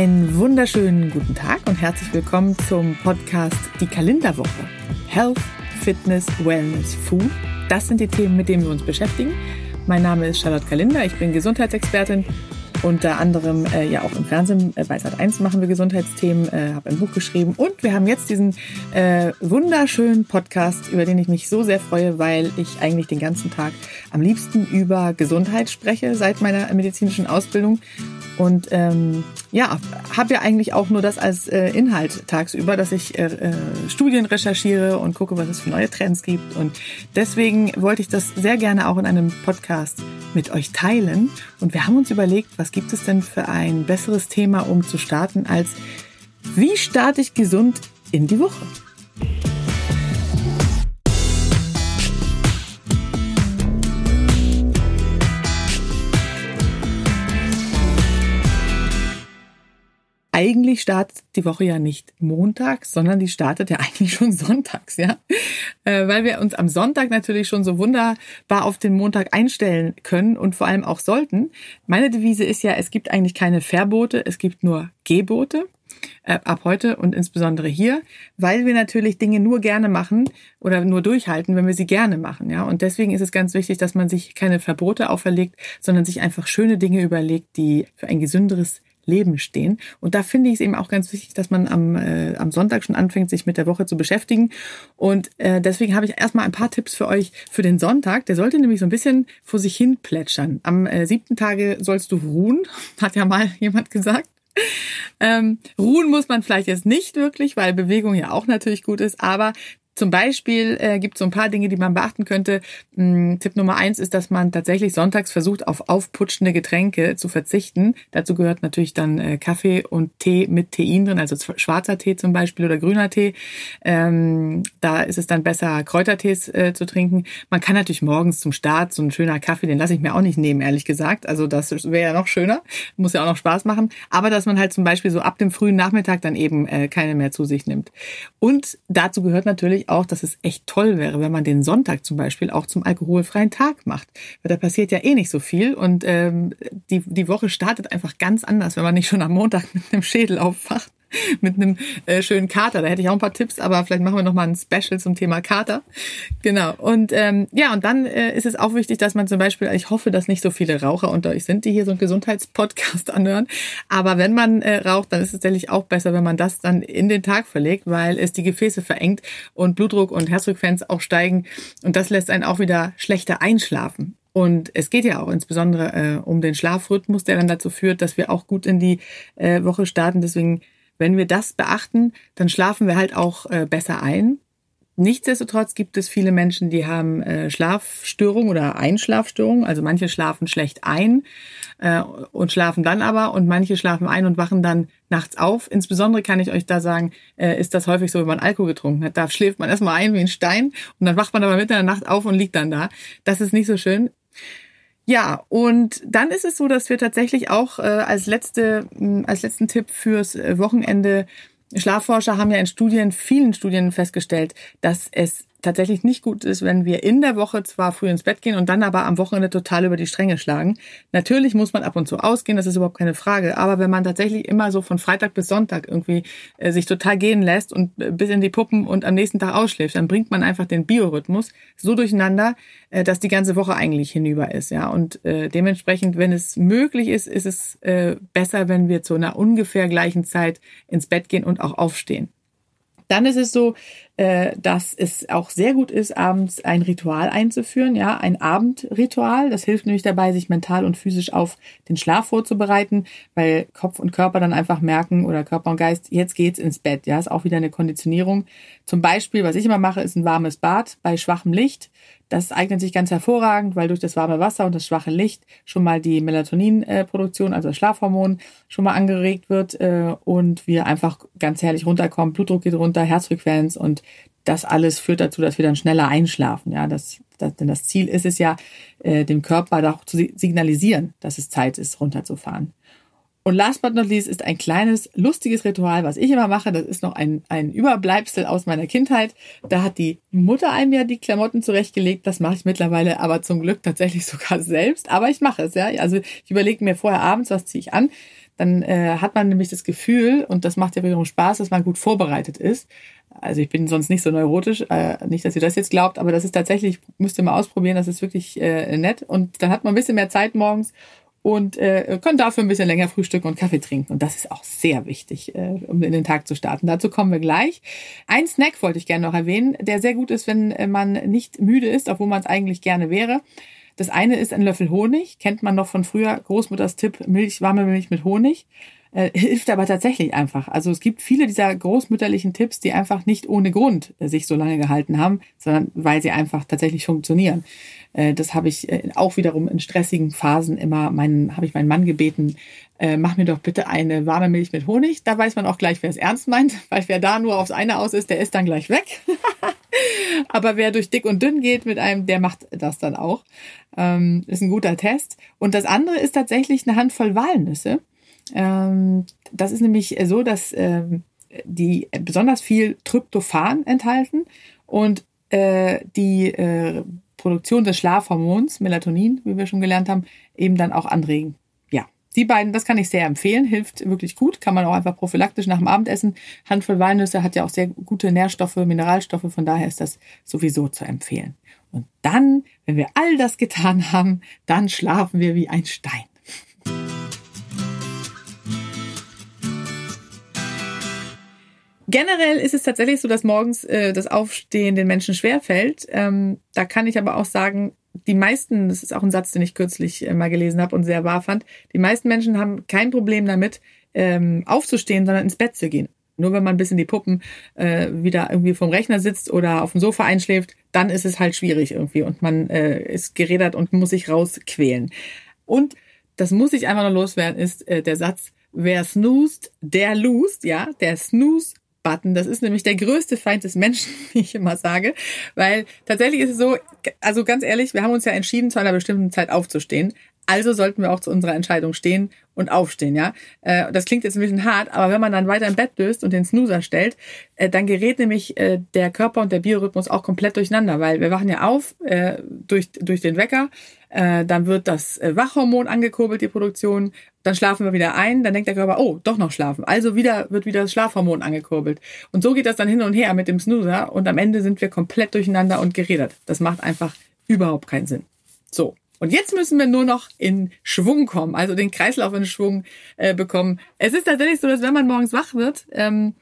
Einen wunderschönen guten Tag und herzlich willkommen zum Podcast Die Kalenderwoche. Health, Fitness, Wellness, Food. Das sind die Themen, mit denen wir uns beschäftigen. Mein Name ist Charlotte Kalinder, ich bin Gesundheitsexpertin unter anderem äh, ja auch im Fernsehen äh, bei Sat1 machen wir Gesundheitsthemen, äh, habe ein Buch geschrieben und wir haben jetzt diesen äh, wunderschönen Podcast, über den ich mich so sehr freue, weil ich eigentlich den ganzen Tag am liebsten über Gesundheit spreche seit meiner medizinischen Ausbildung und ähm, ja, habe ja eigentlich auch nur das als äh, Inhalt tagsüber, dass ich äh, äh, Studien recherchiere und gucke, was es für neue Trends gibt. Und deswegen wollte ich das sehr gerne auch in einem Podcast mit euch teilen. Und wir haben uns überlegt, was gibt es denn für ein besseres Thema, um zu starten, als wie starte ich gesund in die Woche? Eigentlich startet die Woche ja nicht montags, sondern die startet ja eigentlich schon sonntags, ja. Äh, weil wir uns am Sonntag natürlich schon so wunderbar auf den Montag einstellen können und vor allem auch sollten. Meine Devise ist ja, es gibt eigentlich keine Verbote, es gibt nur Gebote äh, ab heute und insbesondere hier, weil wir natürlich Dinge nur gerne machen oder nur durchhalten, wenn wir sie gerne machen, ja. Und deswegen ist es ganz wichtig, dass man sich keine Verbote auferlegt, sondern sich einfach schöne Dinge überlegt, die für ein gesünderes Leben stehen. Und da finde ich es eben auch ganz wichtig, dass man am, äh, am Sonntag schon anfängt, sich mit der Woche zu beschäftigen. Und äh, deswegen habe ich erstmal ein paar Tipps für euch für den Sonntag. Der sollte nämlich so ein bisschen vor sich hin plätschern. Am äh, siebten Tage sollst du ruhen, hat ja mal jemand gesagt. Ähm, ruhen muss man vielleicht jetzt nicht wirklich, weil Bewegung ja auch natürlich gut ist, aber zum Beispiel äh, gibt es so ein paar Dinge, die man beachten könnte. Hm, Tipp Nummer eins ist, dass man tatsächlich sonntags versucht, auf aufputschende Getränke zu verzichten. Dazu gehört natürlich dann äh, Kaffee und Tee mit Tein drin, also schwarzer Tee zum Beispiel oder grüner Tee. Ähm, da ist es dann besser, Kräutertees äh, zu trinken. Man kann natürlich morgens zum Start so ein schöner Kaffee, den lasse ich mir auch nicht nehmen, ehrlich gesagt. Also das wäre ja noch schöner, muss ja auch noch Spaß machen. Aber dass man halt zum Beispiel so ab dem frühen Nachmittag dann eben äh, keine mehr zu sich nimmt. Und dazu gehört natürlich auch, dass es echt toll wäre, wenn man den Sonntag zum Beispiel auch zum alkoholfreien Tag macht. Weil da passiert ja eh nicht so viel und ähm, die, die Woche startet einfach ganz anders, wenn man nicht schon am Montag mit einem Schädel aufwacht. mit einem äh, schönen Kater. Da hätte ich auch ein paar Tipps, aber vielleicht machen wir noch mal ein Special zum Thema Kater. Genau. Und ähm, ja, und dann äh, ist es auch wichtig, dass man zum Beispiel, ich hoffe, dass nicht so viele Raucher unter euch sind, die hier so einen Gesundheitspodcast anhören. Aber wenn man äh, raucht, dann ist es tatsächlich auch besser, wenn man das dann in den Tag verlegt, weil es die Gefäße verengt und Blutdruck und Herzfrequenz auch steigen. Und das lässt einen auch wieder schlechter einschlafen. Und es geht ja auch insbesondere äh, um den Schlafrhythmus, der dann dazu führt, dass wir auch gut in die äh, Woche starten. Deswegen wenn wir das beachten, dann schlafen wir halt auch äh, besser ein. Nichtsdestotrotz gibt es viele Menschen, die haben äh, Schlafstörungen oder Einschlafstörungen. Also manche schlafen schlecht ein äh, und schlafen dann aber und manche schlafen ein und wachen dann nachts auf. Insbesondere kann ich euch da sagen, äh, ist das häufig so, wenn man Alkohol getrunken hat. Da schläft man erstmal ein wie ein Stein und dann wacht man aber mitten in der Nacht auf und liegt dann da. Das ist nicht so schön. Ja, und dann ist es so, dass wir tatsächlich auch äh, als letzte, als letzten Tipp fürs äh, Wochenende Schlafforscher haben ja in Studien, vielen Studien festgestellt, dass es tatsächlich nicht gut ist, wenn wir in der Woche zwar früh ins Bett gehen und dann aber am Wochenende total über die Stränge schlagen. Natürlich muss man ab und zu ausgehen, das ist überhaupt keine Frage. Aber wenn man tatsächlich immer so von Freitag bis Sonntag irgendwie äh, sich total gehen lässt und äh, bis in die Puppen und am nächsten Tag ausschläft, dann bringt man einfach den Biorhythmus so durcheinander, äh, dass die ganze Woche eigentlich hinüber ist. Ja, und äh, dementsprechend, wenn es möglich ist, ist es äh, besser, wenn wir zu einer ungefähr gleichen Zeit ins Bett gehen und auch aufstehen. Dann ist es so, äh, dass es auch sehr gut ist, abends ein Ritual einzuführen, ja, ein Abendritual. Das hilft nämlich dabei, sich mental und physisch auf den Schlaf vorzubereiten, weil Kopf und Körper dann einfach merken oder Körper und Geist, jetzt geht's ins Bett. Ja, ist auch wieder eine Konditionierung. Zum Beispiel, was ich immer mache, ist ein warmes Bad bei schwachem Licht. Das eignet sich ganz hervorragend, weil durch das warme Wasser und das schwache Licht schon mal die Melatoninproduktion, also das Schlafhormon, schon mal angeregt wird äh, und wir einfach ganz herrlich runterkommen. Blutdruck geht runter, Herzfrequenz und das alles führt dazu, dass wir dann schneller einschlafen. Ja, das, das, denn das Ziel ist es ja, äh, dem Körper auch zu signalisieren, dass es Zeit ist, runterzufahren. Und last but not least ist ein kleines, lustiges Ritual, was ich immer mache. Das ist noch ein, ein Überbleibsel aus meiner Kindheit. Da hat die Mutter einem ja die Klamotten zurechtgelegt. Das mache ich mittlerweile aber zum Glück tatsächlich sogar selbst. Aber ich mache es, ja. Also ich überlege mir vorher abends, was ziehe ich an. Dann äh, hat man nämlich das Gefühl, und das macht ja wiederum Spaß, dass man gut vorbereitet ist. Also ich bin sonst nicht so neurotisch, äh, nicht, dass ihr das jetzt glaubt, aber das ist tatsächlich, müsst ihr mal ausprobieren, das ist wirklich äh, nett. Und dann hat man ein bisschen mehr Zeit morgens und äh, können dafür ein bisschen länger frühstücken und Kaffee trinken. Und das ist auch sehr wichtig, äh, um in den Tag zu starten. Dazu kommen wir gleich. Ein Snack wollte ich gerne noch erwähnen, der sehr gut ist, wenn äh, man nicht müde ist, obwohl man es eigentlich gerne wäre. Das eine ist ein Löffel Honig, kennt man noch von früher, Großmutters Tipp, Milch, warme Milch mit Honig. Äh, hilft aber tatsächlich einfach. Also es gibt viele dieser großmütterlichen Tipps, die einfach nicht ohne Grund äh, sich so lange gehalten haben, sondern weil sie einfach tatsächlich funktionieren. Äh, das habe ich äh, auch wiederum in stressigen Phasen immer meinen, habe ich meinen Mann gebeten, äh, mach mir doch bitte eine warme Milch mit Honig. Da weiß man auch gleich, wer es ernst meint, weil wer da nur aufs eine aus ist, der ist dann gleich weg. Aber wer durch dick und dünn geht mit einem, der macht das dann auch. Ähm, ist ein guter Test. Und das andere ist tatsächlich eine Handvoll Walnüsse. Ähm, das ist nämlich so, dass ähm, die besonders viel Tryptophan enthalten und äh, die äh, Produktion des Schlafhormons, Melatonin, wie wir schon gelernt haben, eben dann auch anregen. Die beiden, das kann ich sehr empfehlen, hilft wirklich gut, kann man auch einfach prophylaktisch nach dem Abendessen. Handvoll Walnüsse hat ja auch sehr gute Nährstoffe, Mineralstoffe, von daher ist das sowieso zu empfehlen. Und dann, wenn wir all das getan haben, dann schlafen wir wie ein Stein. Generell ist es tatsächlich so, dass morgens äh, das Aufstehen den Menschen schwerfällt. Ähm, da kann ich aber auch sagen, die meisten, das ist auch ein Satz, den ich kürzlich äh, mal gelesen habe und sehr wahr fand, die meisten Menschen haben kein Problem damit, ähm, aufzustehen, sondern ins Bett zu gehen. Nur wenn man bis in die Puppen äh, wieder irgendwie vom Rechner sitzt oder auf dem Sofa einschläft, dann ist es halt schwierig irgendwie und man äh, ist gerädert und muss sich rausquälen. Und das muss ich einfach nur loswerden, ist äh, der Satz, wer snoost, der lost, ja, der snooze Button. Das ist nämlich der größte Feind des Menschen, wie ich immer sage. Weil tatsächlich ist es so, also ganz ehrlich, wir haben uns ja entschieden, zu einer bestimmten Zeit aufzustehen. Also sollten wir auch zu unserer Entscheidung stehen und aufstehen, ja. Äh, das klingt jetzt ein bisschen hart, aber wenn man dann weiter im Bett löst und den Snoozer stellt, äh, dann gerät nämlich äh, der Körper und der Biorhythmus auch komplett durcheinander, weil wir wachen ja auf durch, durch den Wecker, dann wird das Wachhormon angekurbelt, die Produktion, dann schlafen wir wieder ein, dann denkt der Körper, oh, doch noch schlafen. Also wieder wird wieder das Schlafhormon angekurbelt. Und so geht das dann hin und her mit dem Snoozer und am Ende sind wir komplett durcheinander und geredet. Das macht einfach überhaupt keinen Sinn. So. Und jetzt müssen wir nur noch in Schwung kommen, also den Kreislauf in Schwung äh, bekommen. Es ist tatsächlich so, dass wenn man morgens wach wird, ähm,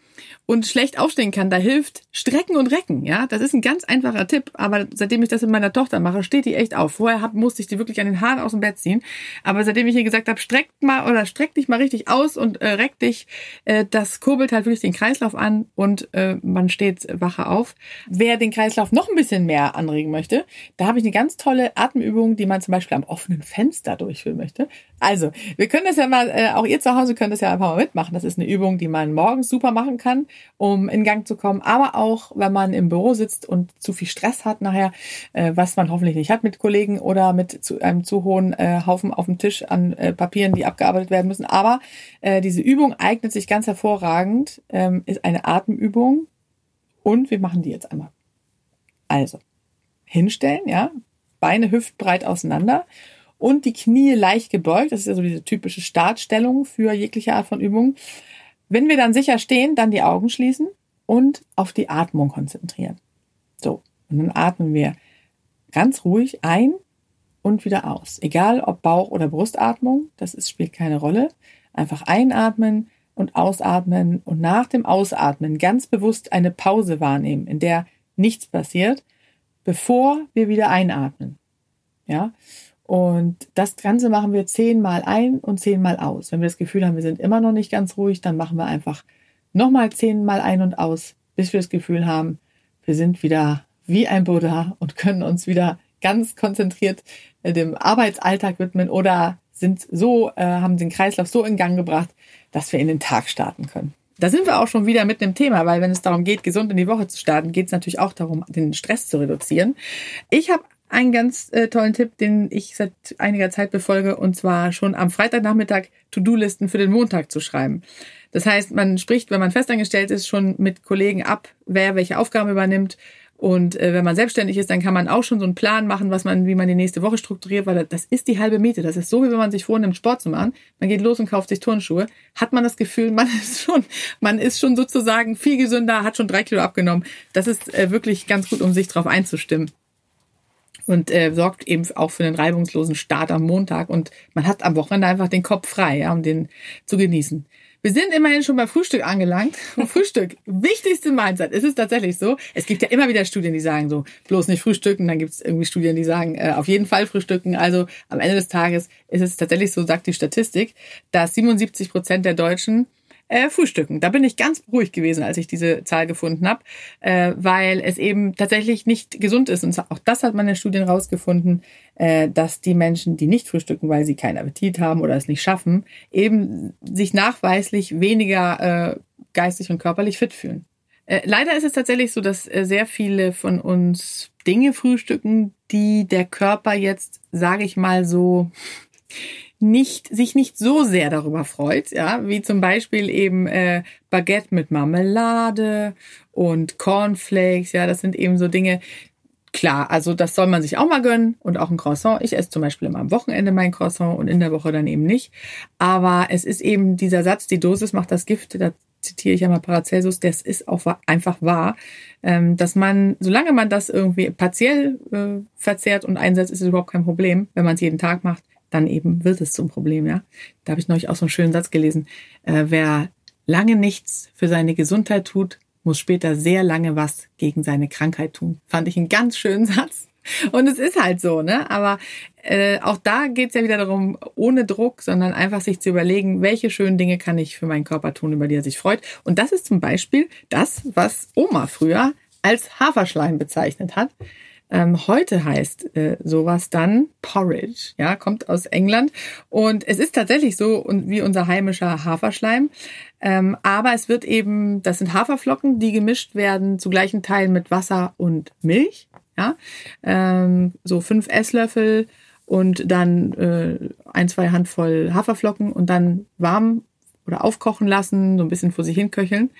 und schlecht aufstehen kann, da hilft Strecken und Recken. Ja, das ist ein ganz einfacher Tipp. Aber seitdem ich das mit meiner Tochter mache, steht die echt auf. Vorher hab, musste ich die wirklich an den Haaren aus dem Bett ziehen. Aber seitdem ich ihr gesagt habe, streck mal oder streck dich mal richtig aus und äh, reck dich, äh, das kurbelt halt wirklich den Kreislauf an und äh, man steht wacher auf. Wer den Kreislauf noch ein bisschen mehr anregen möchte, da habe ich eine ganz tolle Atemübung, die man zum Beispiel am offenen Fenster durchführen möchte. Also, wir können das ja mal, äh, auch ihr zu Hause könnt das ja einfach mal mitmachen. Das ist eine Übung, die man morgens super machen kann, um in Gang zu kommen. Aber auch, wenn man im Büro sitzt und zu viel Stress hat nachher, äh, was man hoffentlich nicht hat mit Kollegen oder mit zu, einem zu hohen äh, Haufen auf dem Tisch an äh, Papieren, die abgearbeitet werden müssen. Aber äh, diese Übung eignet sich ganz hervorragend, ähm, ist eine Atemübung. Und wir machen die jetzt einmal. Also, hinstellen, ja, Beine hüftbreit auseinander und die Knie leicht gebeugt. Das ist ja so diese typische Startstellung für jegliche Art von Übung. Wenn wir dann sicher stehen, dann die Augen schließen und auf die Atmung konzentrieren. So, und dann atmen wir ganz ruhig ein und wieder aus. Egal ob Bauch- oder Brustatmung, das ist, spielt keine Rolle. Einfach einatmen und ausatmen und nach dem Ausatmen ganz bewusst eine Pause wahrnehmen, in der nichts passiert, bevor wir wieder einatmen. Ja, und das Ganze machen wir zehnmal ein und zehnmal aus. Wenn wir das Gefühl haben, wir sind immer noch nicht ganz ruhig, dann machen wir einfach nochmal zehnmal ein und aus, bis wir das Gefühl haben, wir sind wieder wie ein Buddha und können uns wieder ganz konzentriert äh, dem Arbeitsalltag widmen oder sind so, äh, haben den Kreislauf so in Gang gebracht, dass wir in den Tag starten können. Da sind wir auch schon wieder mit dem Thema, weil wenn es darum geht, gesund in die Woche zu starten, geht es natürlich auch darum, den Stress zu reduzieren. Ich habe einen ganz äh, tollen Tipp, den ich seit einiger Zeit befolge, und zwar schon am Freitagnachmittag To-Do-Listen für den Montag zu schreiben. Das heißt, man spricht, wenn man festangestellt ist, schon mit Kollegen ab, wer welche Aufgaben übernimmt. Und äh, wenn man selbstständig ist, dann kann man auch schon so einen Plan machen, was man, wie man die nächste Woche strukturiert, weil das ist die halbe Miete. Das ist so, wie wenn man sich vornimmt, Sport zu machen. Man geht los und kauft sich Turnschuhe. Hat man das Gefühl, man ist schon, man ist schon sozusagen viel gesünder, hat schon drei Kilo abgenommen. Das ist äh, wirklich ganz gut, um sich darauf einzustimmen und äh, sorgt eben auch für einen reibungslosen Start am Montag und man hat am Wochenende einfach den Kopf frei, ja, um den zu genießen. Wir sind immerhin schon beim Frühstück angelangt. Frühstück, wichtigste Mindset. Es ist tatsächlich so. Es gibt ja immer wieder Studien, die sagen so, bloß nicht frühstücken. Dann gibt es irgendwie Studien, die sagen, äh, auf jeden Fall frühstücken. Also am Ende des Tages ist es tatsächlich so, sagt die Statistik, dass 77 Prozent der Deutschen äh, frühstücken. Da bin ich ganz beruhigt gewesen, als ich diese Zahl gefunden habe, äh, weil es eben tatsächlich nicht gesund ist. Und auch das hat man in Studien rausgefunden, äh, dass die Menschen, die nicht frühstücken, weil sie keinen Appetit haben oder es nicht schaffen, eben sich nachweislich weniger äh, geistig und körperlich fit fühlen. Äh, leider ist es tatsächlich so, dass äh, sehr viele von uns Dinge frühstücken, die der Körper jetzt, sage ich mal so, nicht, sich nicht so sehr darüber freut, ja, wie zum Beispiel eben äh, Baguette mit Marmelade und Cornflakes, ja, das sind eben so Dinge, klar, also das soll man sich auch mal gönnen und auch ein Croissant. Ich esse zum Beispiel immer am Wochenende mein Croissant und in der Woche dann eben nicht. Aber es ist eben dieser Satz, die Dosis macht das Gift, da zitiere ich ja mal Paracelsus, das ist auch einfach wahr, ähm, dass man, solange man das irgendwie partiell äh, verzehrt und einsetzt, ist es überhaupt kein Problem. Wenn man es jeden Tag macht, dann eben wird es zum Problem, ja. Da habe ich neulich auch so einen schönen Satz gelesen. Äh, wer lange nichts für seine Gesundheit tut, muss später sehr lange was gegen seine Krankheit tun. Fand ich einen ganz schönen Satz. Und es ist halt so, ne? Aber äh, auch da geht's ja wieder darum, ohne Druck, sondern einfach sich zu überlegen, welche schönen Dinge kann ich für meinen Körper tun, über die er sich freut. Und das ist zum Beispiel das, was Oma früher als Haferschleim bezeichnet hat. Ähm, heute heißt äh, sowas dann Porridge, ja, kommt aus England. Und es ist tatsächlich so wie unser heimischer Haferschleim, ähm, aber es wird eben, das sind Haferflocken, die gemischt werden zu gleichen Teilen mit Wasser und Milch, ja, ähm, so fünf Esslöffel und dann äh, ein, zwei Handvoll Haferflocken und dann warm oder aufkochen lassen, so ein bisschen vor sich hin köcheln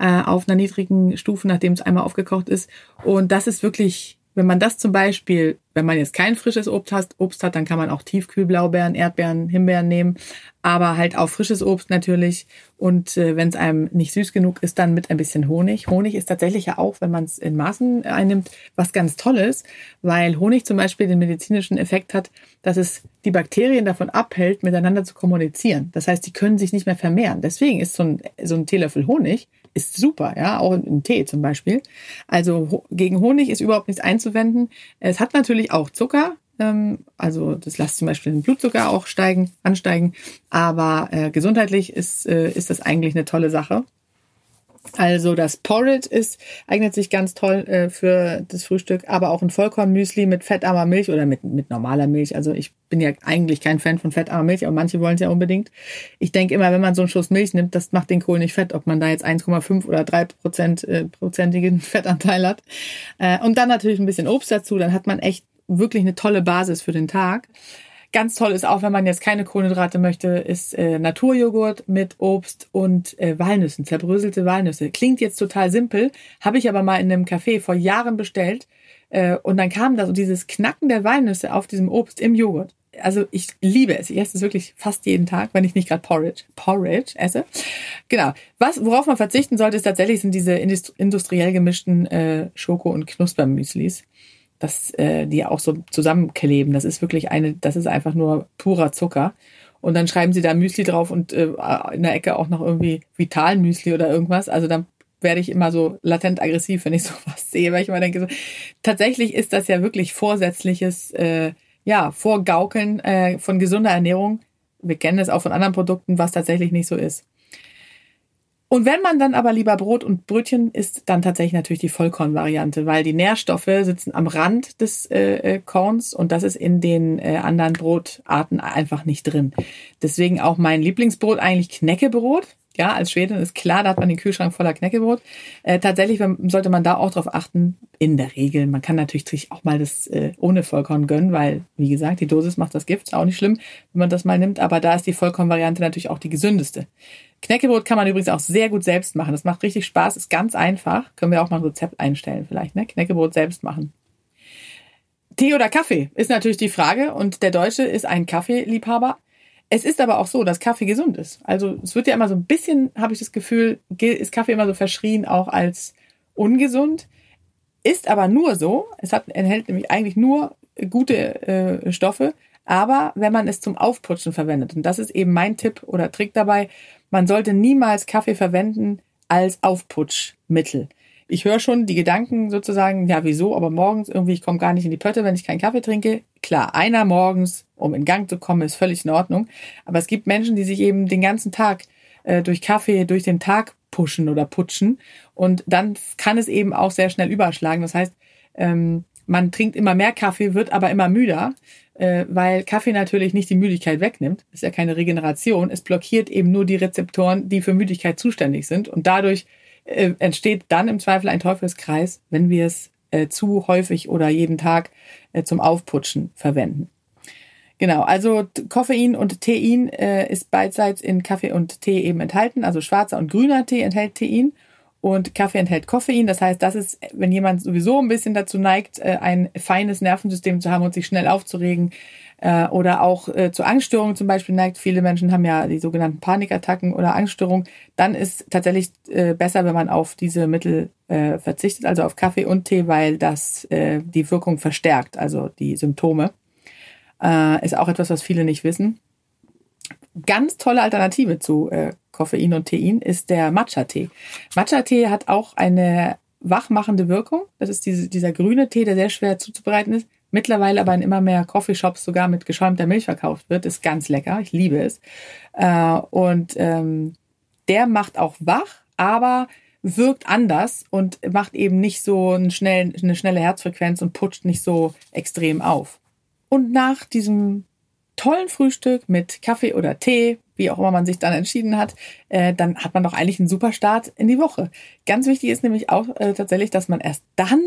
äh, auf einer niedrigen Stufe, nachdem es einmal aufgekocht ist. Und das ist wirklich wenn man das zum Beispiel, wenn man jetzt kein frisches Obst hat, Obst hat, dann kann man auch Tiefkühlblaubeeren, Erdbeeren, Himbeeren nehmen, aber halt auch frisches Obst natürlich. Und äh, wenn es einem nicht süß genug ist, dann mit ein bisschen Honig. Honig ist tatsächlich ja auch, wenn man es in Maßen einnimmt, was ganz Tolles, weil Honig zum Beispiel den medizinischen Effekt hat, dass es die Bakterien davon abhält, miteinander zu kommunizieren. Das heißt, die können sich nicht mehr vermehren. Deswegen ist so ein, so ein Teelöffel Honig ist super, ja, auch im Tee zum Beispiel. Also gegen Honig ist überhaupt nichts einzuwenden. Es hat natürlich auch Zucker, ähm, also das lässt zum Beispiel den Blutzucker auch steigen, ansteigen, aber äh, gesundheitlich ist, äh, ist das eigentlich eine tolle Sache. Also das Porridge ist, eignet sich ganz toll äh, für das Frühstück, aber auch ein Vollkornmüsli mit fettarmer Milch oder mit, mit normaler Milch. Also ich bin ja eigentlich kein Fan von fettarmer Milch, aber manche wollen es ja unbedingt. Ich denke immer, wenn man so einen Schuss Milch nimmt, das macht den Kohl nicht fett, ob man da jetzt 1,5 oder 3 Prozent, äh, prozentigen Fettanteil hat. Äh, und dann natürlich ein bisschen Obst dazu, dann hat man echt wirklich eine tolle Basis für den Tag. Ganz toll ist auch, wenn man jetzt keine Kohlenhydrate möchte, ist äh, Naturjoghurt mit Obst und äh, Walnüssen, zerbröselte Walnüsse. Klingt jetzt total simpel, habe ich aber mal in einem Café vor Jahren bestellt. Äh, und dann kam da so dieses Knacken der Walnüsse auf diesem Obst im Joghurt. Also ich liebe es. Ich esse es wirklich fast jeden Tag, wenn ich nicht gerade Porridge, Porridge esse. Genau. Was, worauf man verzichten sollte, ist tatsächlich sind diese industriell gemischten äh, Schoko- und Knuspermüslis dass äh, die auch so zusammenkleben. Das ist wirklich eine, das ist einfach nur purer Zucker. Und dann schreiben sie da Müsli drauf und äh, in der Ecke auch noch irgendwie Vitalmüsli oder irgendwas. Also dann werde ich immer so latent aggressiv, wenn ich sowas sehe, weil ich immer denke, so, tatsächlich ist das ja wirklich vorsätzliches, äh, ja, Vorgaukeln äh, von gesunder Ernährung. Wir kennen es auch von anderen Produkten, was tatsächlich nicht so ist. Und wenn man dann aber lieber Brot und Brötchen isst, dann tatsächlich natürlich die Vollkornvariante, weil die Nährstoffe sitzen am Rand des äh, äh, Korns und das ist in den äh, anderen Brotarten einfach nicht drin. Deswegen auch mein Lieblingsbrot eigentlich Knäckebrot. Ja, als Schwedin ist klar, da hat man den Kühlschrank voller Knäckebrot. Äh, tatsächlich sollte man da auch drauf achten, in der Regel. Man kann natürlich auch mal das äh, ohne Vollkorn gönnen, weil, wie gesagt, die Dosis macht das Gift. Ist auch nicht schlimm, wenn man das mal nimmt. Aber da ist die Vollkornvariante natürlich auch die gesündeste. Knäckebrot kann man übrigens auch sehr gut selbst machen. Das macht richtig Spaß, ist ganz einfach. Können wir auch mal ein Rezept einstellen vielleicht, ne? Knäckebrot selbst machen. Tee oder Kaffee ist natürlich die Frage und der Deutsche ist ein Kaffeeliebhaber. Es ist aber auch so, dass Kaffee gesund ist. Also es wird ja immer so ein bisschen, habe ich das Gefühl, ist Kaffee immer so verschrien auch als ungesund. Ist aber nur so, es hat, enthält nämlich eigentlich nur gute äh, Stoffe, aber wenn man es zum Aufputschen verwendet, und das ist eben mein Tipp oder Trick dabei, man sollte niemals Kaffee verwenden als Aufputschmittel ich höre schon die Gedanken sozusagen, ja, wieso, aber morgens irgendwie, ich komme gar nicht in die Pötte, wenn ich keinen Kaffee trinke. Klar, einer morgens, um in Gang zu kommen, ist völlig in Ordnung. Aber es gibt Menschen, die sich eben den ganzen Tag äh, durch Kaffee, durch den Tag pushen oder putschen. Und dann kann es eben auch sehr schnell überschlagen. Das heißt, ähm, man trinkt immer mehr Kaffee, wird aber immer müder, äh, weil Kaffee natürlich nicht die Müdigkeit wegnimmt. Ist ja keine Regeneration. Es blockiert eben nur die Rezeptoren, die für Müdigkeit zuständig sind. Und dadurch äh, entsteht dann im Zweifel ein Teufelskreis, wenn wir es äh, zu häufig oder jeden Tag äh, zum Aufputschen verwenden. Genau, also Koffein und Tein äh, ist beidseits in Kaffee und Tee eben enthalten. Also schwarzer und grüner Tee enthält Tein und Kaffee enthält Koffein. Das heißt, das ist, wenn jemand sowieso ein bisschen dazu neigt, äh, ein feines Nervensystem zu haben und sich schnell aufzuregen, äh, oder auch äh, zu Angststörungen zum Beispiel neigt. Viele Menschen haben ja die sogenannten Panikattacken oder Angststörungen. Dann ist tatsächlich besser, wenn man auf diese Mittel verzichtet, also auf Kaffee und Tee, weil das die Wirkung verstärkt, also die Symptome. Ist auch etwas, was viele nicht wissen. Ganz tolle Alternative zu äh, Koffein und Tein ist der Matcha-Tee. Matcha-Tee hat auch eine wachmachende Wirkung. Das ist diese, dieser grüne Tee, der sehr schwer zuzubereiten ist mittlerweile aber in immer mehr Coffeeshops sogar mit geschäumter Milch verkauft wird. Ist ganz lecker. Ich liebe es. Äh, und ähm, der macht auch wach, aber wirkt anders und macht eben nicht so einen schnellen, eine schnelle Herzfrequenz und putscht nicht so extrem auf. Und nach diesem tollen Frühstück mit Kaffee oder Tee, wie auch immer man sich dann entschieden hat, äh, dann hat man doch eigentlich einen super Start in die Woche. Ganz wichtig ist nämlich auch äh, tatsächlich, dass man erst dann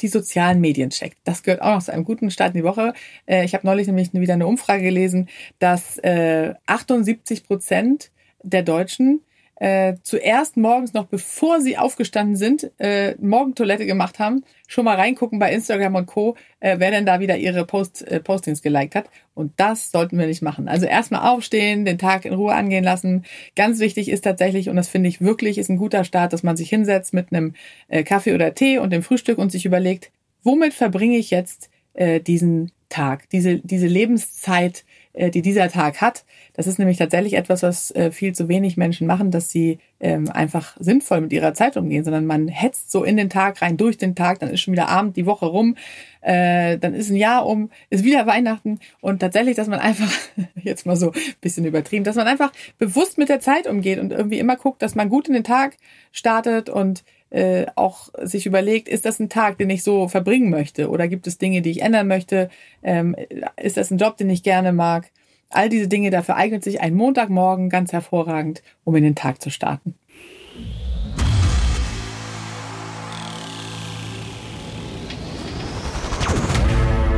die sozialen Medien checkt. Das gehört auch noch zu einem guten Start in die Woche. Äh, ich habe neulich nämlich wieder eine Umfrage gelesen, dass 78 äh, Prozent der Deutschen äh, zuerst morgens noch, bevor sie aufgestanden sind, äh, Morgentoilette gemacht haben, schon mal reingucken bei Instagram und Co., äh, wer denn da wieder ihre Post, äh, Postings geliked hat. Und das sollten wir nicht machen. Also erstmal aufstehen, den Tag in Ruhe angehen lassen. Ganz wichtig ist tatsächlich, und das finde ich wirklich, ist ein guter Start, dass man sich hinsetzt mit einem äh, Kaffee oder Tee und dem Frühstück und sich überlegt, womit verbringe ich jetzt äh, diesen Tag, diese, diese Lebenszeit, die dieser Tag hat. Das ist nämlich tatsächlich etwas, was äh, viel zu wenig Menschen machen, dass sie ähm, einfach sinnvoll mit ihrer Zeit umgehen, sondern man hetzt so in den Tag rein, durch den Tag, dann ist schon wieder Abend, die Woche rum, äh, dann ist ein Jahr um, ist wieder Weihnachten und tatsächlich, dass man einfach, jetzt mal so ein bisschen übertrieben, dass man einfach bewusst mit der Zeit umgeht und irgendwie immer guckt, dass man gut in den Tag startet und äh, auch sich überlegt, ist das ein Tag, den ich so verbringen möchte? Oder gibt es Dinge, die ich ändern möchte? Ähm, ist das ein Job, den ich gerne mag? All diese Dinge, dafür eignet sich ein Montagmorgen ganz hervorragend, um in den Tag zu starten.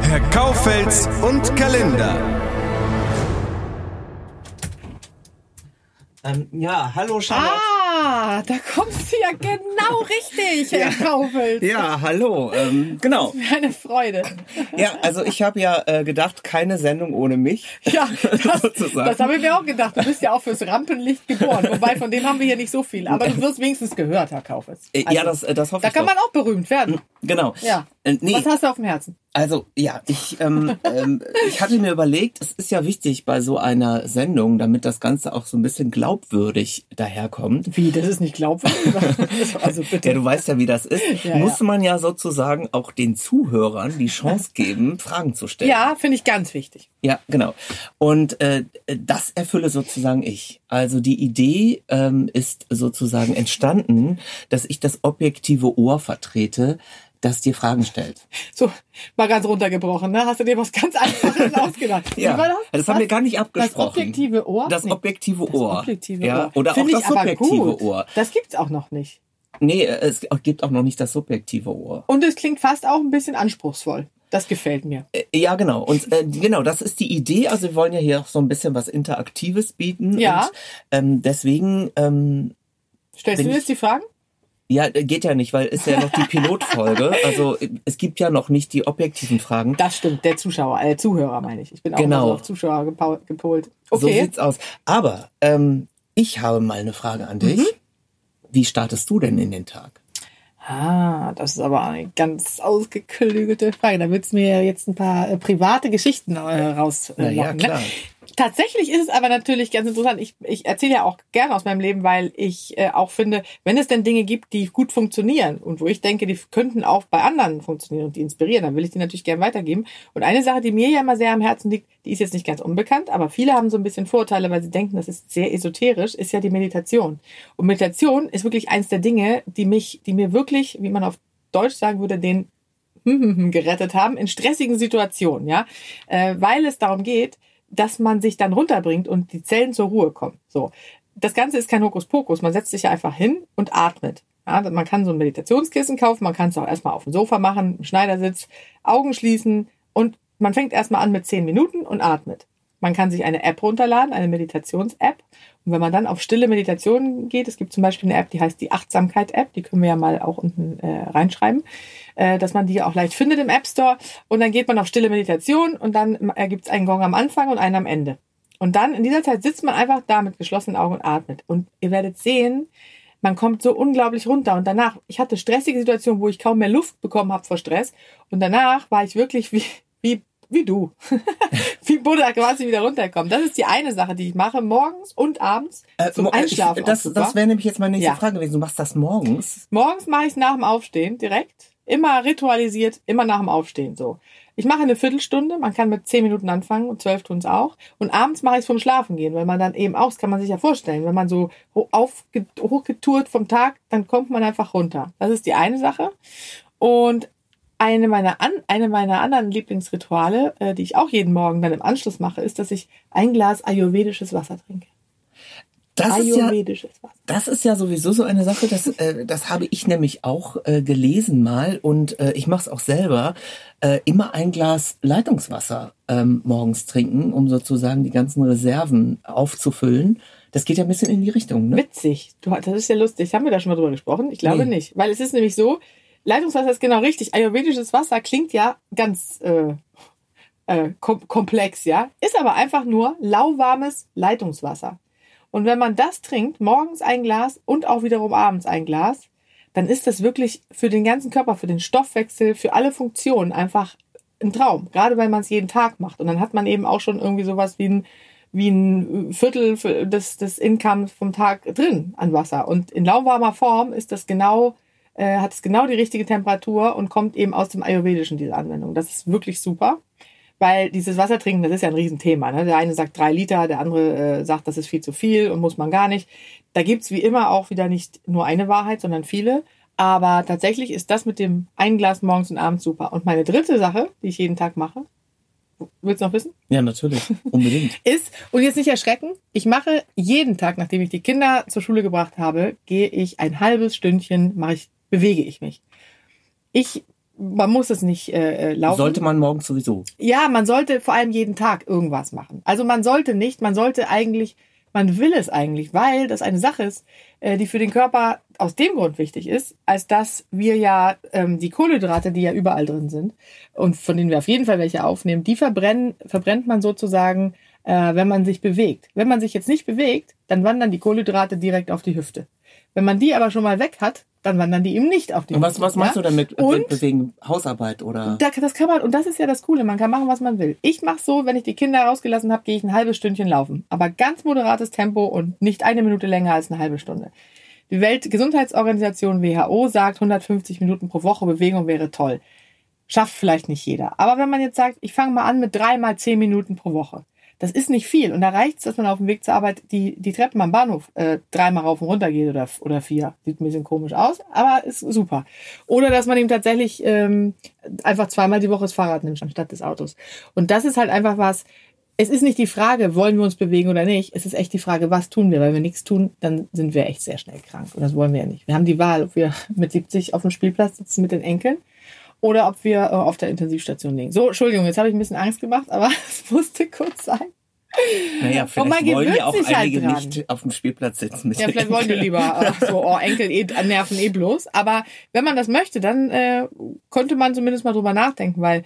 Herr Kaufels und Kalender. Ähm, ja, hallo Charlotte. Ah! Da kommst du ja genau richtig, Herr ja, Kaufels. Ja, hallo. Ähm, genau. Eine Freude. Ja, also ich habe ja äh, gedacht, keine Sendung ohne mich. Ja, das, das habe ich mir auch gedacht. Du bist ja auch fürs Rampenlicht geboren. Wobei, von dem haben wir hier nicht so viel. Aber du wirst wenigstens gehört, Herr Kaufels. Also, ja, das, äh, das hoffe da ich Da kann doch. man auch berühmt werden. Genau. Ja. Äh, nee. Was hast du auf dem Herzen? Also ja, ich, ähm, ähm, ich hatte mir überlegt, es ist ja wichtig bei so einer Sendung, damit das Ganze auch so ein bisschen glaubwürdig daherkommt. Wie, das ist nicht glaubwürdig? also bitte. Ja, du weißt ja, wie das ist. Ja, Muss ja. man ja sozusagen auch den Zuhörern die Chance geben, Fragen zu stellen. Ja, finde ich ganz wichtig. Ja, genau. Und äh, das erfülle sozusagen ich. Also die Idee ähm, ist sozusagen entstanden, dass ich das objektive Ohr vertrete, das dir Fragen stellt. So, mal ganz runtergebrochen, ne? Hast du dir was ganz Einfaches ausgedacht? Ja, war das, haben wir gar nicht abgesprochen. Das objektive Ohr? Das Nee. objektive Das Ohr. objektive ja, Ohr. Oder Find auch das subjektive. Ohr. Das gibt's auch noch nicht. Nee, es gibt auch noch nicht das subjektive Ohr. Und es klingt fast auch ein bisschen anspruchsvoll. Das gefällt mir. Äh, Ja, genau. Und äh, genau, das ist die Idee. Also wir wollen ja hier auch so ein bisschen was Interaktives bieten. Ja. Und ähm, deswegen, ähm, Stellst du jetzt die Fragen? Ja, äh, geht ja nicht, weil ist ja noch die Pilotfolge. Also äh, es gibt ja noch nicht die objektiven Fragen. Das stimmt, der Zuschauer, äh, Zuhörer meine ich. Ich bin auch Genau. immer so auf Zuschauer gepolt. So Okay. sieht's aus. Aber ähm, ich habe mal eine Frage an dich. Mhm. Wie startest du denn in den Tag? Ah, das ist aber eine ganz ausgeklügelte Frage. Da würdest du mir jetzt ein paar äh, private Geschichten äh, rauslocken. Na ja, ne? klar. Tatsächlich ist es aber natürlich ganz interessant. Ich, ich erzähle ja auch gerne aus meinem Leben, weil ich äh, auch finde, wenn es denn Dinge gibt, die gut funktionieren und wo ich denke, die könnten auch bei anderen funktionieren und die inspirieren, dann will ich die natürlich gerne weitergeben. Und eine Sache, die mir ja immer sehr am Herzen liegt, die ist jetzt nicht ganz unbekannt, aber viele haben so ein bisschen Vorurteile, weil sie denken, das ist sehr esoterisch, ist ja die Meditation. Und Meditation ist wirklich eins der Dinge, die mich, die mir wirklich, wie man auf Deutsch sagen würde, den gerettet haben in stressigen Situationen, ja, äh, weil es darum geht, dass man sich dann runterbringt und die Zellen zur Ruhe kommen. So, das Ganze ist kein Hokuspokus. Man setzt sich ja einfach hin und atmet. Ja, man kann so ein Meditationskissen kaufen, man kann es auch erstmal auf dem Sofa machen, im Schneidersitz, Augen schließen und man fängt erstmal an mit zehn Minuten und atmet. Man kann sich eine App runterladen, eine Meditations-App. Und wenn man dann auf stille Meditation geht, es gibt zum Beispiel eine App, die heißt die Achtsamkeit-App, die können wir ja mal auch unten äh, reinschreiben, äh, dass man die auch leicht findet im App Store. Und dann geht man auf stille Meditation und dann äh, gibt es einen Gong am Anfang und einen am Ende. Und dann in dieser Zeit sitzt man einfach da mit geschlossenen Augen und atmet. Und ihr werdet sehen, man kommt so unglaublich runter. Und danach, ich hatte stressige Situationen, wo ich kaum mehr Luft bekommen habe vor Stress. Und danach war ich wirklich wie, wie, wie du. wie Buddha quasi wieder runterkommen. Das ist die eine Sache, die ich mache, morgens und abends zum mo- Einschlafen. Äh, Ich, das das wäre nämlich jetzt meine nächste Ja. Frage gewesen. Du machst das morgens? Morgens mache ich es nach dem Aufstehen direkt. Immer ritualisiert, immer nach dem Aufstehen so. Ich mache eine Viertelstunde, man kann mit zehn Minuten anfangen und zwölf tun es auch. Und abends mache ich es vom Schlafen gehen, weil man dann eben auch, das kann man sich ja vorstellen, wenn man so hochgetourt vom Tag, dann kommt man einfach runter. Das ist die eine Sache. Und eine meiner, an, eine meiner anderen Lieblingsrituale, äh, die ich auch jeden Morgen dann im Anschluss mache, ist, dass ich ein Glas ayurvedisches Wasser trinke. Das ist ja, Ayurvedisches Wasser. das ist ja sowieso so eine Sache, das, äh, das habe ich nämlich auch äh, gelesen mal und äh, ich mache es auch selber. Äh, immer ein Glas Leitungswasser ähm, morgens trinken, um sozusagen die ganzen Reserven aufzufüllen. Das geht ja ein bisschen in die Richtung, ne? Witzig. Du, das ist ja lustig. Haben wir da schon mal drüber gesprochen? Ich glaube Nee. nicht. Weil es ist nämlich so, Leitungswasser ist genau richtig. Ayurvedisches Wasser klingt ja ganz äh, äh, kom komplex, ja. Ist aber einfach nur lauwarmes Leitungswasser. Und wenn man das trinkt, morgens ein Glas und auch wiederum abends ein Glas, dann ist das wirklich für den ganzen Körper, für den Stoffwechsel, für alle Funktionen einfach ein Traum. Gerade weil man es jeden Tag macht. Und dann hat man eben auch schon irgendwie sowas wie ein, wie ein Viertel des, des Incomes vom Tag drin an Wasser. Und in lauwarmer Form ist das genau, äh, hat es genau die richtige Temperatur und kommt eben aus dem Ayurvedischen, diese Anwendung. Das ist wirklich super. Weil dieses Wasser trinken, das ist ja ein Riesenthema. Ne? Der eine sagt drei Liter, der andere äh, sagt, das ist viel zu viel und muss man gar nicht. Da gibt's wie immer auch wieder nicht nur eine Wahrheit, sondern viele. Aber tatsächlich ist das mit dem ein Glas morgens und abends super. Und meine dritte Sache, die ich jeden Tag mache, willst du noch wissen? Ja, natürlich. Unbedingt. ist, und jetzt nicht erschrecken, ich mache jeden Tag, nachdem ich die Kinder zur Schule gebracht habe, gehe ich ein halbes Stündchen, mache ich, bewege ich mich. Ich, man muss es nicht äh, äh, laufen. Sollte man morgens sowieso. Ja, man sollte vor allem jeden Tag irgendwas machen. Also man sollte nicht, man sollte eigentlich, man will es eigentlich, weil das eine Sache ist, äh, die für den Körper aus dem Grund wichtig ist, als dass wir ja ähm, die Kohlenhydrate, die ja überall drin sind und von denen wir auf jeden Fall welche aufnehmen, die verbrennen, verbrennt man sozusagen, äh, wenn man sich bewegt. Wenn man sich jetzt nicht bewegt, dann wandern die Kohlenhydrate direkt auf die Hüfte. Wenn man die aber schon mal weg hat, dann wandern die eben nicht auf die Und was, was meinst ja? du damit Und bewegen? Hausarbeit oder? da, das kann man, und das ist ja das Coole, man kann machen, was man will. Ich mache so, wenn ich die Kinder rausgelassen habe, gehe ich ein halbes Stündchen laufen. Aber ganz moderates Tempo und nicht eine Minute länger als eine halbe Stunde. Die Weltgesundheitsorganisation WHO sagt, 150 Minuten pro Woche Bewegung wäre toll. Schafft vielleicht nicht jeder. Aber wenn man jetzt sagt, ich fange mal an mit dreimal zehn Minuten pro Woche. Das ist nicht viel. Und da reicht es, dass man auf dem Weg zur Arbeit die, die Treppen am Bahnhof äh, dreimal rauf und runter geht oder, oder vier. Sieht ein bisschen komisch aus, aber ist super. Oder dass man ihm tatsächlich ähm, einfach zweimal die Woche das Fahrrad nimmt anstatt des Autos. Und das ist halt einfach was, es ist nicht die Frage, wollen wir uns bewegen oder nicht. Es ist echt die Frage, was tun wir? Weil wir nichts tun, dann sind wir echt sehr schnell krank. Und das wollen wir ja nicht. Wir haben die Wahl, ob wir mit 70 auf dem Spielplatz sitzen mit den Enkeln oder ob wir äh, auf der Intensivstation liegen. So, Entschuldigung, jetzt habe ich ein bisschen Angst gemacht, aber es musste kurz sein. Naja, vielleicht wollen ja auch halt einige dran. nicht auf dem Spielplatz sitzen. Mit Ja, vielleicht wollen die lieber äh, so, oh, Enkel eh, nerven eh bloß. Aber wenn man das möchte, dann äh, könnte man zumindest mal drüber nachdenken, weil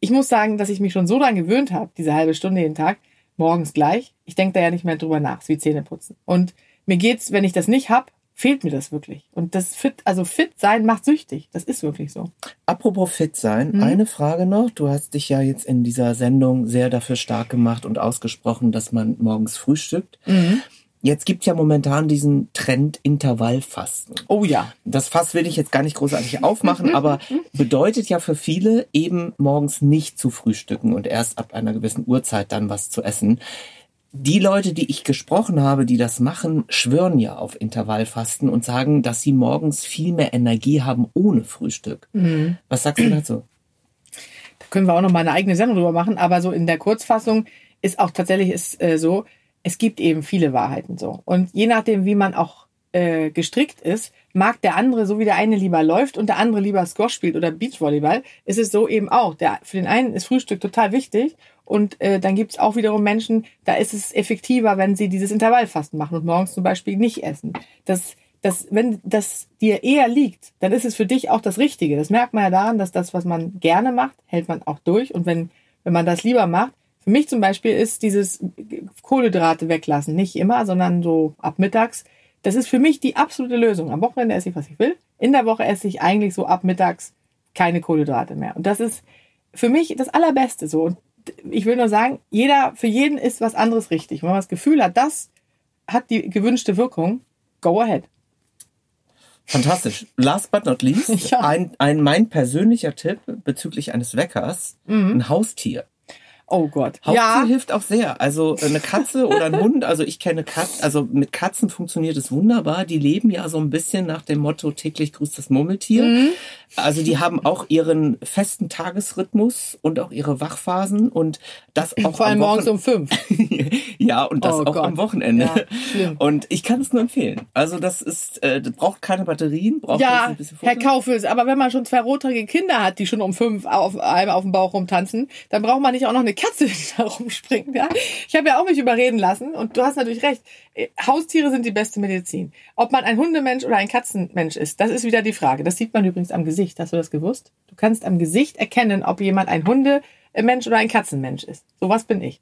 ich muss sagen, dass ich mich schon so dran gewöhnt habe, diese halbe Stunde jeden Tag, morgens gleich. Ich denke da ja nicht mehr drüber nach, es ist wie Zähne putzen. Und mir geht's, wenn ich das nicht hab, fehlt mir das wirklich. Und das fit, also fit sein macht süchtig. Das ist wirklich so. Apropos fit sein, Mhm. eine Frage noch. Du hast dich ja jetzt in dieser Sendung sehr dafür stark gemacht und ausgesprochen, dass man morgens frühstückt. Mhm. Jetzt gibt's ja momentan diesen Trend Intervallfasten. Oh ja. Das Fass will ich jetzt gar nicht großartig aufmachen, aber bedeutet ja für viele eben morgens nicht zu frühstücken und erst ab einer gewissen Uhrzeit dann was zu essen. Die Leute, die ich gesprochen habe, die das machen, schwören ja auf Intervallfasten und sagen, dass sie morgens viel mehr Energie haben ohne Frühstück. Was sagst du dazu? Da können wir auch noch mal eine eigene Sendung drüber machen. Aber so in der Kurzfassung ist auch tatsächlich ist, äh, so, es gibt eben viele Wahrheiten so. Und je nachdem, wie man auch äh, gestrickt ist, mag der andere, so wie der eine lieber läuft und der andere lieber Squash spielt oder Beachvolleyball, ist es so eben auch. Der, für den einen ist Frühstück total wichtig und äh, dann gibt's auch wiederum Menschen, da ist es effektiver, wenn sie dieses Intervallfasten machen und morgens zum Beispiel nicht essen. Das, das, wenn das dir eher liegt, dann ist es für dich auch das Richtige. Das merkt man ja daran, dass das, was man gerne macht, hält man auch durch. Und wenn, wenn man das lieber macht, für mich zum Beispiel ist dieses Kohlenhydrate weglassen, nicht immer, sondern so ab mittags. Das ist für mich die absolute Lösung. Am Wochenende esse ich, was ich will. In der Woche esse ich eigentlich so ab mittags keine Kohlenhydrate mehr. Und das ist für mich das Allerbeste so. Und ich will nur sagen, jeder, für jeden ist was anderes richtig. Wenn man das Gefühl hat, das hat die gewünschte Wirkung, go ahead. Fantastisch. Last but not least, Ja. ein, ein mein persönlicher Tipp bezüglich eines Weckers, ein Haustier. Oh Gott. Haustier ja, hilft auch sehr. Also äh, eine Katze oder ein Hund, also ich kenne Katzen, also mit Katzen funktioniert es wunderbar. Die leben ja so ein bisschen nach dem Motto täglich grüßt das Murmeltier. Mhm. Also die haben auch ihren festen Tagesrhythmus und auch ihre Wachphasen und das auch vor allem am morgens um fünf. ja, und das Oh auch Gott. am Wochenende. Ja, und ich kann es nur empfehlen. Also das ist, äh, das braucht keine Batterien, braucht Ja, ein bisschen Herr Futter. Kaufels, aber wenn man schon zwei rothaarige Kinder hat, die schon um fünf auf, einmal auf dem Bauch rumtanzen, dann braucht man nicht auch noch eine Katze, die da rumspringt. Ja? Ich habe ja auch mich überreden lassen und du hast natürlich recht. Äh, Haustiere sind die beste Medizin. Ob man ein Hundemensch oder ein Katzenmensch ist, das ist wieder die Frage. Das sieht man übrigens am Gesicht. Hast du das gewusst? Du kannst am Gesicht erkennen, ob jemand ein Hundemensch oder ein Katzenmensch ist. So was bin ich.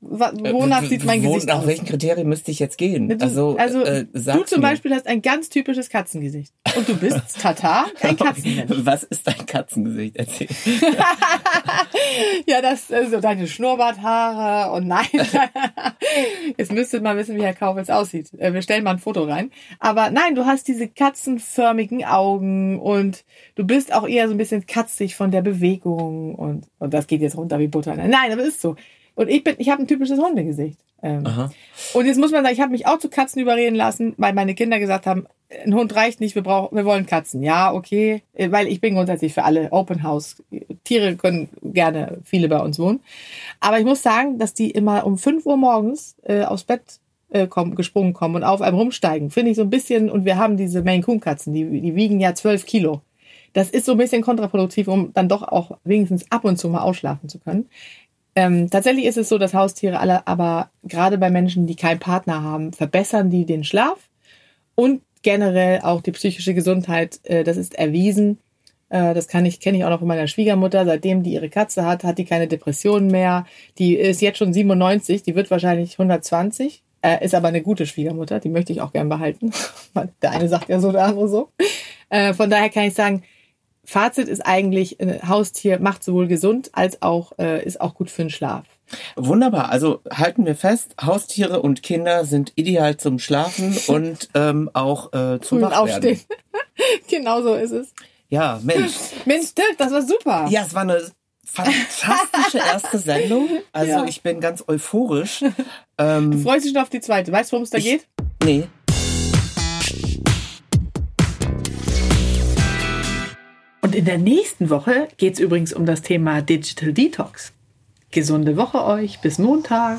Wa- Wonach sieht mein Äh, Gesicht Nach aus? welchen Kriterien müsste ich jetzt gehen? Du, also, also äh, du zum mir. Beispiel hast ein ganz typisches Katzengesicht. Und du bist Tatar, ein Katzenmensch. Was ist dein Katzengesicht? Erzähl. Ja, das äh, so deine Schnurrbarthaare und nein. Jetzt müsstet mal wissen, wie Herr Kaufels aussieht. Äh, Wir stellen mal ein Foto rein. Aber nein, du hast diese katzenförmigen Augen und du bist auch eher so ein bisschen katzig von der Bewegung und, und das geht jetzt runter wie Butter. Nein, aber ist so. Und ich bin, ich habe ein typisches Hundegesicht. Ähm, und jetzt muss man sagen, ich habe mich auch zu Katzen überreden lassen, weil meine Kinder gesagt haben, ein Hund reicht nicht, wir brauchen, wir wollen Katzen. Ja, okay, Äh, weil ich bin grundsätzlich für alle Open House. Tiere können gerne viele bei uns wohnen. Aber ich muss sagen, dass die immer um 5 Uhr morgens äh, aufs Bett äh, kommen, gesprungen kommen und auf einem rumsteigen. Finde ich so ein bisschen, und wir haben diese Maine Coon Katzen, die, die wiegen ja 12 Kilo. Das ist so ein bisschen kontraproduktiv, um dann doch auch wenigstens ab und zu mal ausschlafen zu können. Ähm, tatsächlich ist es so, dass Haustiere alle, aber gerade bei Menschen, die keinen Partner haben, verbessern die den Schlaf und generell auch die psychische Gesundheit. Äh, das ist erwiesen. Äh, das kann ich, kenne ich auch noch von meiner Schwiegermutter. Seitdem die ihre Katze hat, hat die keine Depressionen mehr. Die ist jetzt schon 97, die wird wahrscheinlich 120. Äh, ist aber eine gute Schwiegermutter, die möchte ich auch gern behalten. Der eine sagt ja so, der andere so. Äh, von daher kann ich sagen, Fazit ist eigentlich, ein Haustier macht sowohl gesund als auch, äh, ist auch gut für den Schlaf. Wunderbar. Also halten wir fest, Haustiere und Kinder sind ideal zum Schlafen und ähm, auch äh, zum Wachwerden. aufstehen. genau so ist es. Ja, Mensch. Mensch, Dirk, das war super. Ja, es war eine fantastische erste Sendung. Also Ja. ich bin ganz euphorisch. Du Ähm, freust dich schon auf die zweite. Weißt du, worum es da geht? nee. In der nächsten Woche geht es übrigens um das Thema Digital Detox. Gesunde Woche euch. Bis Montag.